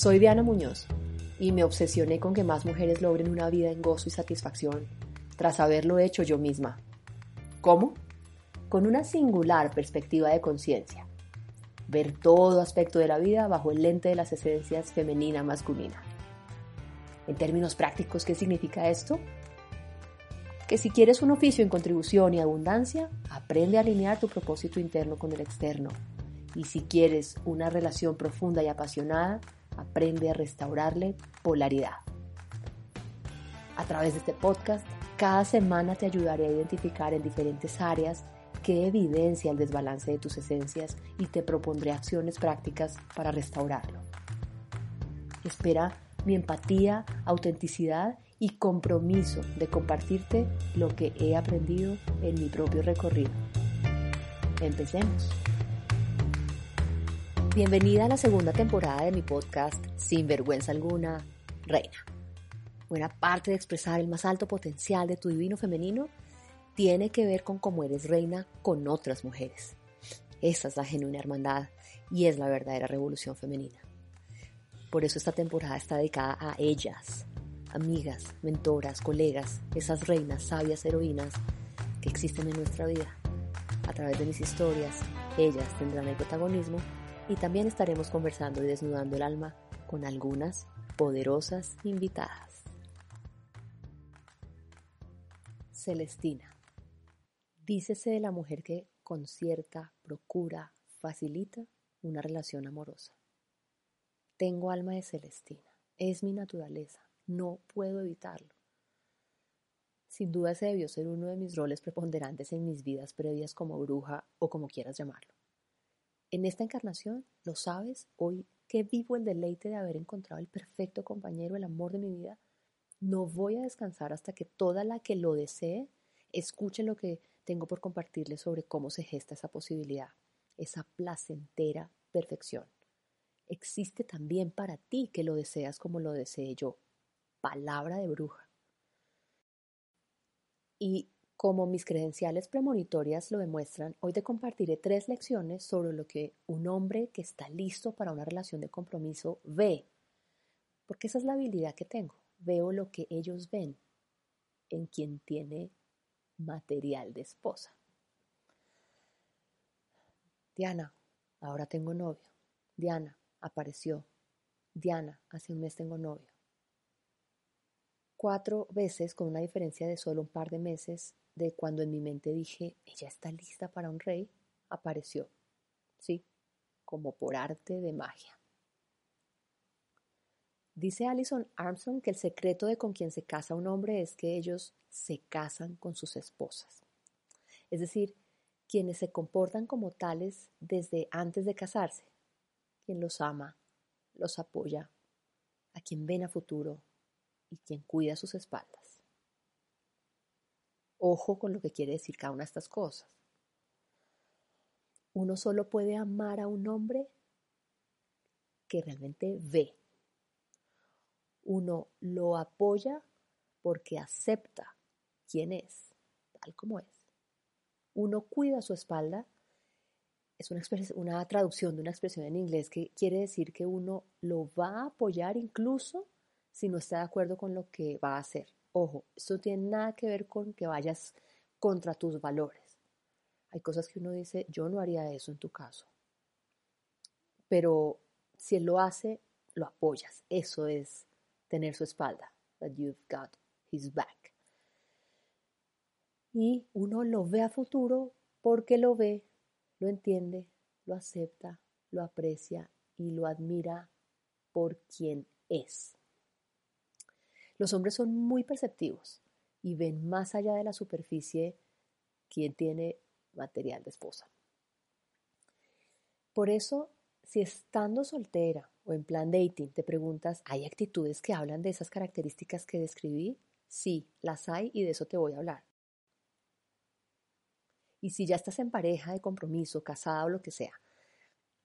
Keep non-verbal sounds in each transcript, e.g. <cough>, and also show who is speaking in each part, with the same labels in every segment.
Speaker 1: Soy Diana Muñoz y me obsesioné con que más mujeres logren una vida en gozo y satisfacción tras haberlo hecho yo misma. ¿Cómo? Con una singular perspectiva de conciencia. Ver todo aspecto de la vida bajo el lente de las esencias femenina-masculina. En términos prácticos, ¿qué significa esto? Que si quieres un oficio en contribución y abundancia, aprende a alinear tu propósito interno con el externo. Y si quieres una relación profunda y apasionada, aprende a restaurarle polaridad. A través de este podcast, cada semana te ayudaré a identificar en diferentes áreas qué evidencia el desbalance de tus esencias y te propondré acciones prácticas para restaurarlo. Espera mi empatía, autenticidad y compromiso de compartirte lo que he aprendido en mi propio recorrido. Empecemos. Bienvenida a la segunda temporada de mi podcast Sin vergüenza alguna, Reina. Buena parte de expresar el más alto potencial de tu divino femenino tiene que ver con cómo eres reina con otras mujeres. Esa es la genuina hermandad y es la verdadera revolución femenina. Por eso esta temporada está dedicada a ellas, amigas, mentoras, colegas, esas reinas, sabias, heroínas que existen en nuestra vida. A través de mis historias, ellas tendrán el protagonismo y también estaremos conversando y desnudando el alma con algunas poderosas invitadas. Celestina. Dícese de la mujer que concierta, procura, facilita una relación amorosa. Tengo alma de Celestina, es mi naturaleza, no puedo evitarlo. Sin duda ese debió ser uno de mis roles preponderantes en mis vidas previas como bruja o como quieras llamarlo. En esta encarnación, lo sabes, hoy que vivo el deleite de haber encontrado el perfecto compañero, el amor de mi vida, no voy a descansar hasta que toda la que lo desee escuche lo que tengo por compartirle sobre cómo se gesta esa posibilidad, esa placentera perfección. Existe también para ti que lo deseas como lo deseé yo. Palabra de bruja. Y como mis credenciales premonitorias lo demuestran, hoy te compartiré tres lecciones sobre lo que un hombre que está listo para una relación de compromiso ve. Porque esa es la habilidad que tengo. Veo lo que ellos ven en quien tiene material de esposa. Diana, ahora tengo novio. Diana, apareció. Diana, hace un mes tengo novio. Cuatro veces con una diferencia de solo un par de meses de cuando en mi mente dije, ella está lista para un rey, apareció. Sí, como por arte de magia. Dice Alison Armstrong que el secreto de con quien se casa un hombre es que ellos se casan con sus esposas. Es decir, quienes se comportan como tales desde antes de casarse, quien los ama, los apoya, a quien ven a futuro y quien cuida sus espaldas. Ojo con lo que quiere decir cada una de estas cosas. Uno solo puede amar a un hombre que realmente ve. Uno lo apoya porque acepta quién es, tal como es. Uno cuida su espalda. Es una, una traducción de una expresión en inglés que quiere decir que uno lo va a apoyar incluso si no está de acuerdo con lo que va a hacer. Ojo, esto no tiene nada que ver con que vayas contra tus valores. Hay cosas que uno dice, yo no haría eso en tu caso. Pero si él lo hace, lo apoyas. Eso es tener su espalda. That you've got his back. Y uno lo ve a futuro porque lo ve, lo entiende, lo acepta, lo aprecia y lo admira por quien es. Los hombres son muy perceptivos y ven más allá de la superficie quien tiene material de esposa. Por eso, Si estando soltera o en plan dating te preguntas, ¿hay actitudes que hablan de esas características que describí? Sí, las hay y de eso te voy a hablar. Y si ya estás en pareja, de compromiso, casada o lo que sea,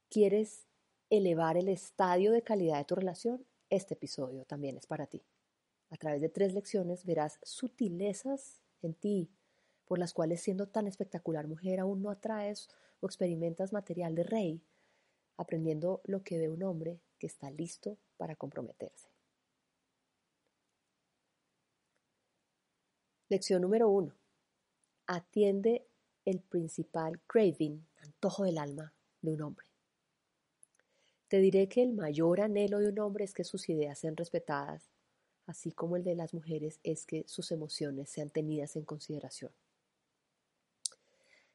Speaker 1: quieres elevar el estadio de calidad de tu relación, este episodio también es para ti. A través de tres lecciones verás sutilezas en ti por las cuales siendo tan espectacular mujer aún no atraes o experimentas material de rey aprendiendo lo que ve un hombre que está listo para comprometerse. Lección número uno. Atiende el principal craving, antojo del alma de un hombre. Te diré que el mayor anhelo de un hombre es que sus ideas sean respetadas, así como el de las mujeres es que sus emociones sean tenidas en consideración.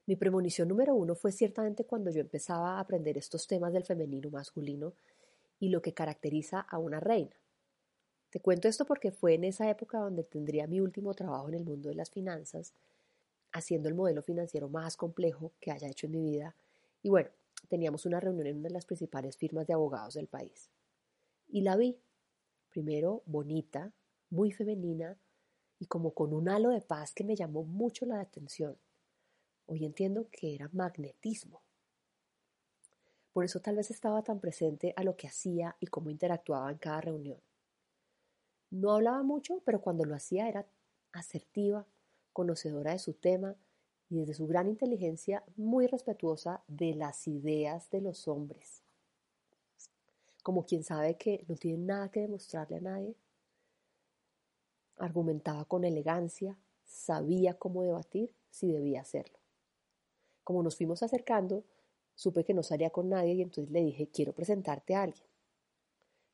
Speaker 1: Mi premonición número uno fue ciertamente cuando yo empezaba a aprender estos temas del femenino masculino y lo que caracteriza a una reina. Te cuento esto porque fue en esa época donde tendría mi último trabajo en el mundo de las finanzas, haciendo el modelo financiero más complejo que haya hecho en mi vida. Y bueno, teníamos una reunión en una de las principales firmas de abogados del país. Y la vi, primero bonita, muy femenina y como con un halo de paz que me llamó mucho la atención. Hoy entiendo que era magnetismo. Por eso tal vez estaba tan presente a lo que hacía y cómo interactuaba en cada reunión. No hablaba mucho, pero cuando lo hacía era asertiva, conocedora de su tema y desde su gran inteligencia muy respetuosa de las ideas de los hombres. Como quien sabe que no tiene nada que demostrarle a nadie. Argumentaba con elegancia, sabía cómo debatir si debía hacerlo. Como nos fuimos acercando, supe que no salía con nadie y entonces le dije, quiero presentarte a alguien.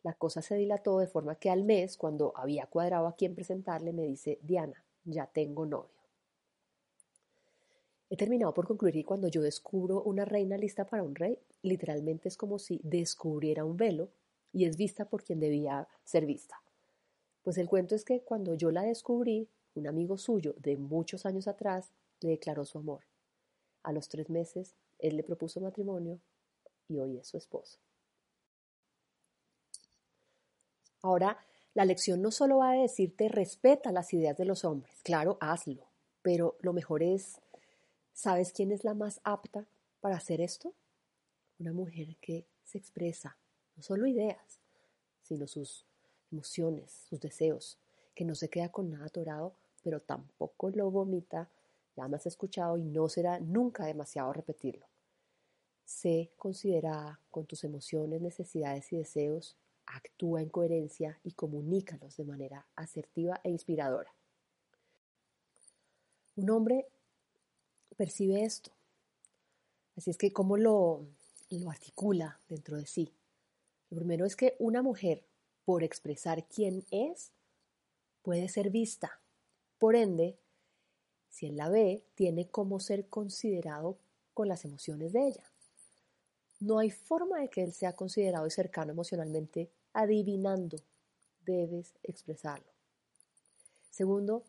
Speaker 1: La cosa se dilató de forma que al mes, cuando había cuadrado a quién presentarle, me dice, Diana, ya tengo novio. He terminado por concluir que cuando yo descubro una reina lista para un rey, literalmente es como si descubriera un velo y es vista por quien debía ser vista. Pues el cuento es que cuando yo la descubrí, un amigo suyo de muchos años atrás le declaró su amor. A los tres meses, él le propuso matrimonio y hoy es su esposo. Ahora, la lección no solo va a decirte respeta las ideas de los hombres, claro, hazlo, pero lo mejor es, ¿sabes quién es la más apta para hacer esto? Una mujer que se expresa, no solo ideas, sino sus emociones, sus deseos, que no se queda con nada atorado, pero tampoco lo vomita me has escuchado y no será nunca demasiado repetirlo. Sé considerada con tus emociones, necesidades y deseos, actúa en coherencia y comunícalos de manera asertiva e inspiradora. Un hombre percibe esto. Así es que, ¿cómo lo, lo articula dentro de sí? Lo primero es que una mujer, por expresar quién es, puede ser vista. Por ende, si él la ve, tiene como ser considerado con las emociones de ella. No hay forma de que él sea considerado y cercano emocionalmente adivinando. Debes expresarlo. Segundo,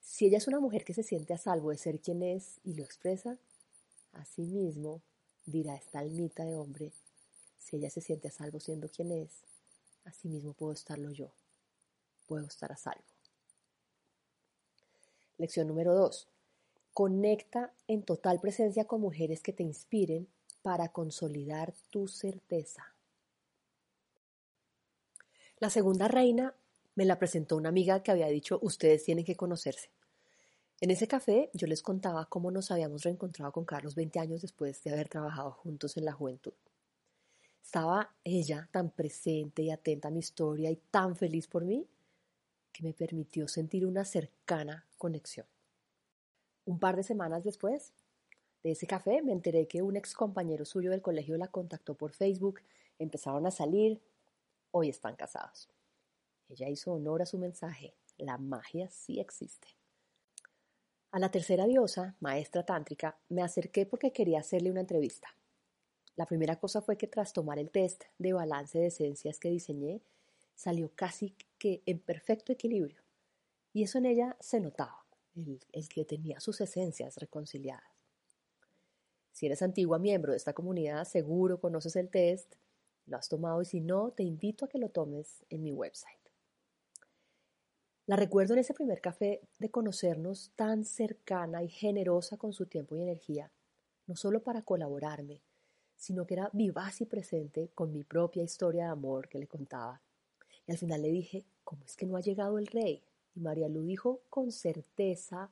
Speaker 1: si ella es una mujer que se siente a salvo de ser quien es y lo expresa, asimismo dirá esta almita de hombre, si ella se siente a salvo siendo quien es, asimismo puedo estarlo yo, puedo estar a salvo. Lección número 2. Conecta en total presencia con mujeres que te inspiren para consolidar tu certeza. La segunda reina me la presentó una amiga que había dicho, ustedes tienen que conocerse. En ese café yo les contaba cómo nos habíamos reencontrado con Carlos 20 años después de haber trabajado juntos en la juventud. Estaba ella tan presente y atenta a mi historia y tan feliz por mí que me permitió sentir una cercana conexión. Un par de semanas después de ese café me enteré que un ex compañero suyo del colegio la contactó por Facebook, empezaron a salir, hoy están casados. Ella hizo honor a su mensaje, la magia sí existe. A la tercera diosa, maestra tántrica, me acerqué porque quería hacerle una entrevista. La primera cosa fue que tras tomar el test de balance de esencias que diseñé, salió casi que en perfecto equilibrio. Y eso en ella se notaba, el, que tenía sus esencias reconciliadas. Si eres antigua miembro de esta comunidad, seguro conoces el test, lo has tomado y si no, te invito a que lo tomes en mi website. La recuerdo en ese primer café de conocernos tan cercana y generosa con su tiempo y energía, no solo para colaborarme, sino que era vivaz y presente con mi propia historia de amor que le contaba. Y al final le dije, ¿cómo es que no ha llegado el rey? Y María Lu dijo con certeza,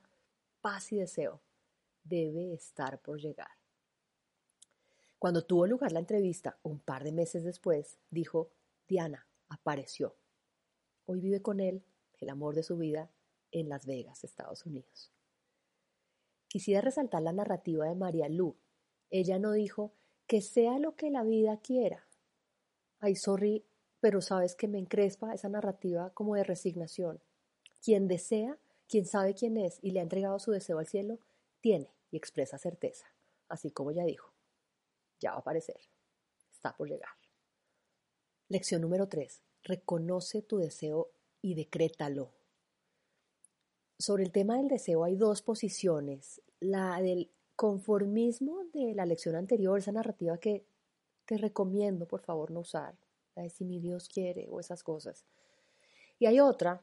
Speaker 1: paz y deseo, debe estar por llegar. Cuando tuvo lugar la entrevista, un par de meses después, dijo, Diana apareció. Hoy vive con él el amor de su vida en Las Vegas, Estados Unidos. Quisiera resaltar la narrativa de María Lu. Ella no dijo que sea lo que la vida quiera. Ay, sorry, pero sabes que me encrespa esa narrativa como de resignación. Quien desea, quien sabe quién es y le ha entregado su deseo al cielo, tiene y expresa certeza, así como ya dijo. Ya va a aparecer. Está por llegar. Lección número 3. Reconoce tu deseo y decrétalo. Sobre el tema del deseo hay dos posiciones. La del conformismo de la lección anterior, esa narrativa que te recomiendo por favor no usar, la de si mi Dios quiere o esas cosas. Y hay otra,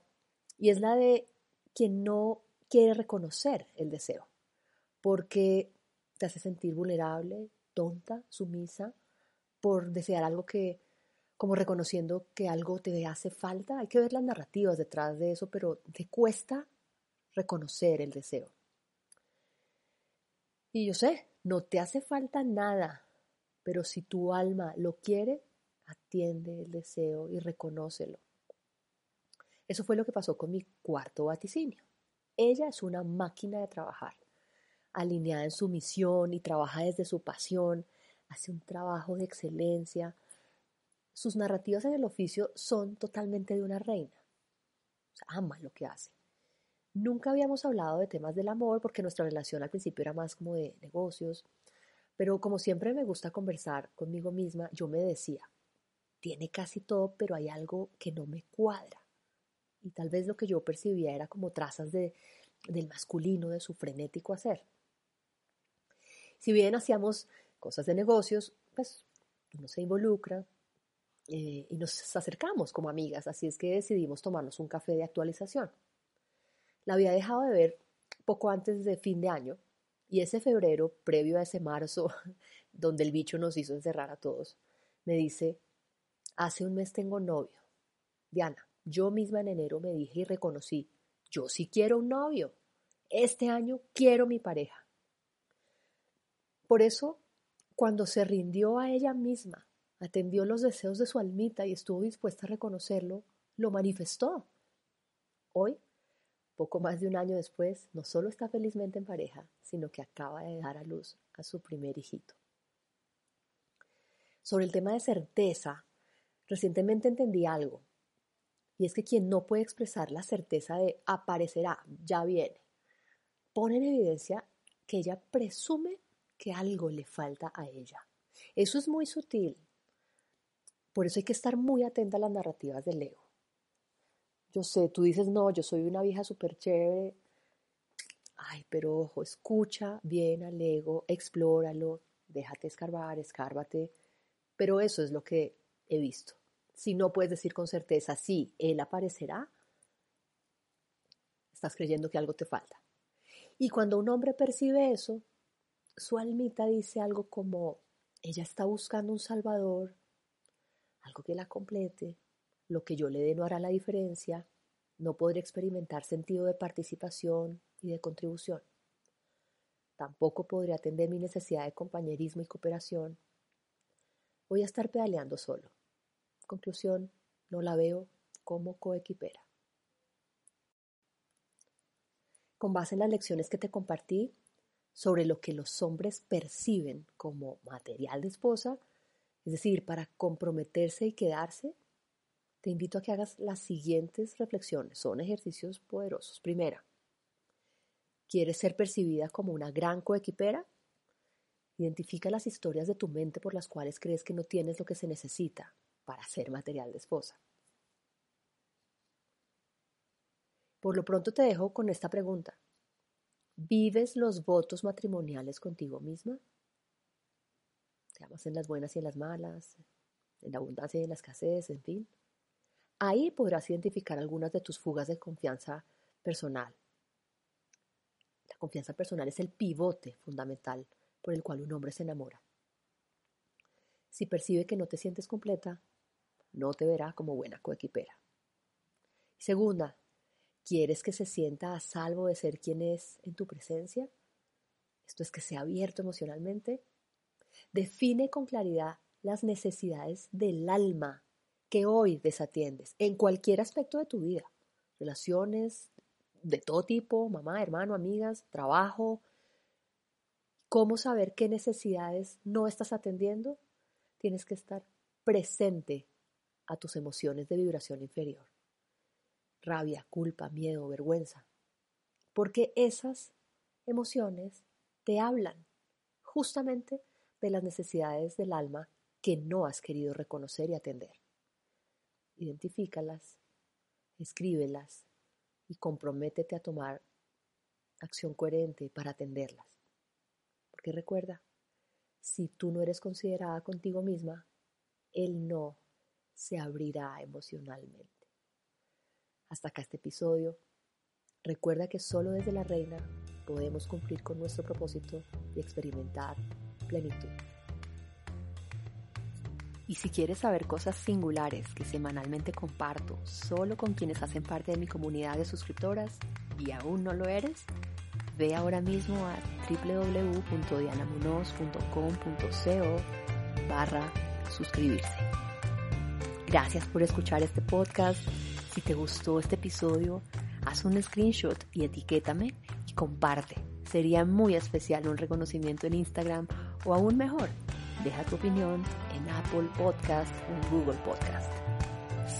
Speaker 1: y es la de quien no quiere reconocer el deseo, porque te hace sentir vulnerable, tonta, sumisa, por desear algo que como reconociendo que algo te hace falta. Hay que ver las narrativas detrás de eso, pero te cuesta reconocer el deseo. Y yo sé, no te hace falta nada, pero si tu alma lo quiere, atiende el deseo y reconócelo. Eso fue lo que pasó con mi cuarto vaticinio. Ella es una máquina de trabajar, alineada en su misión y trabaja desde su pasión, hace un trabajo de excelencia, sus narrativas en el oficio son totalmente de una reina. ama lo que hace. Nunca habíamos hablado de temas del amor porque nuestra relación al principio era más como de negocios, pero como siempre me gusta conversar conmigo misma, yo me decía, tiene casi todo, pero hay algo que no me cuadra. Y tal vez lo que yo percibía era como trazas de, del masculino, de su frenético hacer. Si bien hacíamos cosas de negocios, pues uno se involucra, eh, y nos acercamos como amigas, así es que decidimos tomarnos un café de actualización. La había dejado de ver poco antes de fin de año y ese febrero, previo a ese marzo, <laughs> donde el bicho nos hizo encerrar a todos, me dice, hace un mes tengo novio. Diana, yo misma en enero me dije y reconocí, yo sí quiero un novio. Este año quiero mi pareja. Por eso, cuando se rindió a ella misma atendió los deseos de su almita y estuvo dispuesta a reconocerlo, lo manifestó. Hoy, poco más de un año después, no solo está felizmente en pareja, sino que acaba de dar a luz a su primer hijito. Sobre el tema de certeza, recientemente entendí algo, y es que quien no puede expresar la certeza de aparecerá, ya viene, pone en evidencia que ella presume que algo le falta a ella. Eso es muy sutil, por eso hay que estar muy atenta a las narrativas del ego. Yo sé, tú dices, no, yo soy una vieja súper chévere. Ay, pero ojo, escucha bien al ego, explóralo, déjate escarbar, escárbate. Pero eso es lo que he visto. Si no puedes decir con certeza, sí, él aparecerá, estás creyendo que algo te falta. Y cuando un hombre percibe eso, su almita dice algo como, ella está buscando un salvador, algo que la complete, lo que yo le dé no hará la diferencia, no podré experimentar sentido de participación y de contribución. Tampoco podré atender mi necesidad de compañerismo y cooperación. Voy a estar pedaleando solo. Conclusión, no la veo como coequipera. Con base en las lecciones que te compartí sobre lo que los hombres perciben como material de esposa, es decir, para comprometerse y quedarse, te invito a que hagas las siguientes reflexiones. Son ejercicios poderosos. Primera, ¿quieres ser percibida como una gran coequipera? Identifica las historias de tu mente por las cuales crees que no tienes lo que se necesita para ser material de esposa. Por lo pronto te dejo con esta pregunta. ¿Vives los votos matrimoniales contigo misma? Amas en las buenas y en las malas, en la abundancia y en la escasez, en fin. Ahí podrás identificar algunas de tus fugas de confianza personal. La confianza personal es el pivote fundamental por el cual un hombre se enamora. Si percibe que no te sientes completa, no te verá como buena coequipera. Segunda, ¿quieres que se sienta a salvo de ser quien es en tu presencia? Esto es que sea abierto emocionalmente. Define con claridad las necesidades del alma que hoy desatiendes en cualquier aspecto de tu vida. Relaciones de todo tipo, mamá, hermano, amigas, trabajo. ¿Cómo saber qué necesidades no estás atendiendo? Tienes que estar presente a tus emociones de vibración inferior. Rabia, culpa, miedo, vergüenza. Porque esas emociones te hablan justamente de las necesidades del alma que no has querido reconocer y atender. Identifícalas, escríbelas y comprométete a tomar acción coherente para atenderlas. Porque recuerda, si tú no eres considerada contigo misma, él no se abrirá emocionalmente. Hasta acá este episodio. Recuerda que solo desde la reina podemos cumplir con nuestro propósito y experimentar plenitud. Y si quieres saber cosas singulares que semanalmente comparto solo con quienes hacen parte de mi comunidad de suscriptoras y aún no lo eres, ve ahora mismo a www.dianamunoz.com.co barra suscribirse. Gracias por escuchar este podcast. Si te gustó este episodio, haz un screenshot y etiquétame y comparte. Sería muy especial un reconocimiento en Instagram o aún mejor, deja tu opinión en Apple Podcast o en Google Podcast.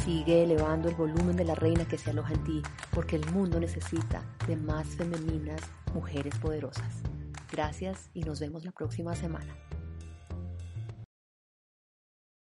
Speaker 1: Sigue elevando el volumen de la reina que se aloja en ti, porque el mundo necesita de más femeninas mujeres poderosas. Gracias y nos vemos la próxima semana.